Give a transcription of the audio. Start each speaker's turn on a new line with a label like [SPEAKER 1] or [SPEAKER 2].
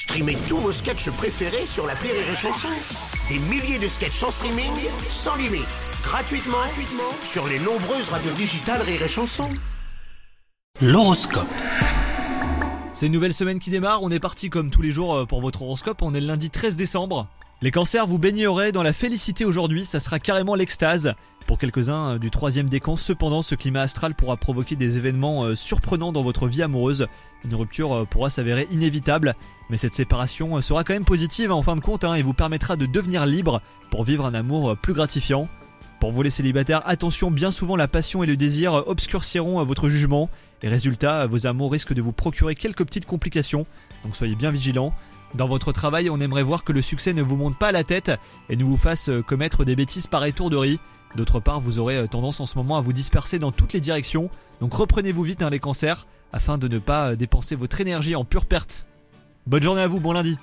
[SPEAKER 1] Streamez tous vos sketchs préférés sur la Rire et Chanson. Des milliers de sketchs en streaming, sans limite, gratuitement, gratuitement sur les nombreuses radios digitales Rire et Chanson.
[SPEAKER 2] L'horoscope.
[SPEAKER 3] C'est une nouvelle semaine qui démarre, on est parti comme tous les jours euh, pour votre horoscope, on est le lundi 13 décembre. Les cancers, vous baignerez dans la félicité aujourd'hui, ça sera carrément l'extase. Pour quelques-uns euh, du troisième décan, cependant, ce climat astral pourra provoquer des événements euh, surprenants dans votre vie amoureuse. Une rupture euh, pourra s'avérer inévitable, mais cette séparation sera quand même positive en fin de compte hein, et vous permettra de devenir libre pour vivre un amour plus gratifiant. Pour vous les célibataires, attention, bien souvent la passion et le désir obscurciront votre jugement, et résultat, vos amours risquent de vous procurer quelques petites complications, donc soyez bien vigilants. Dans votre travail, on aimerait voir que le succès ne vous monte pas à la tête et ne vous fasse euh, commettre des bêtises par étourderie. D'autre part, vous aurez euh, tendance en ce moment à vous disperser dans toutes les directions, donc reprenez-vous vite hein, les cancers, afin de ne pas euh, dépenser votre énergie en pure perte. Bonne journée à vous, bon lundi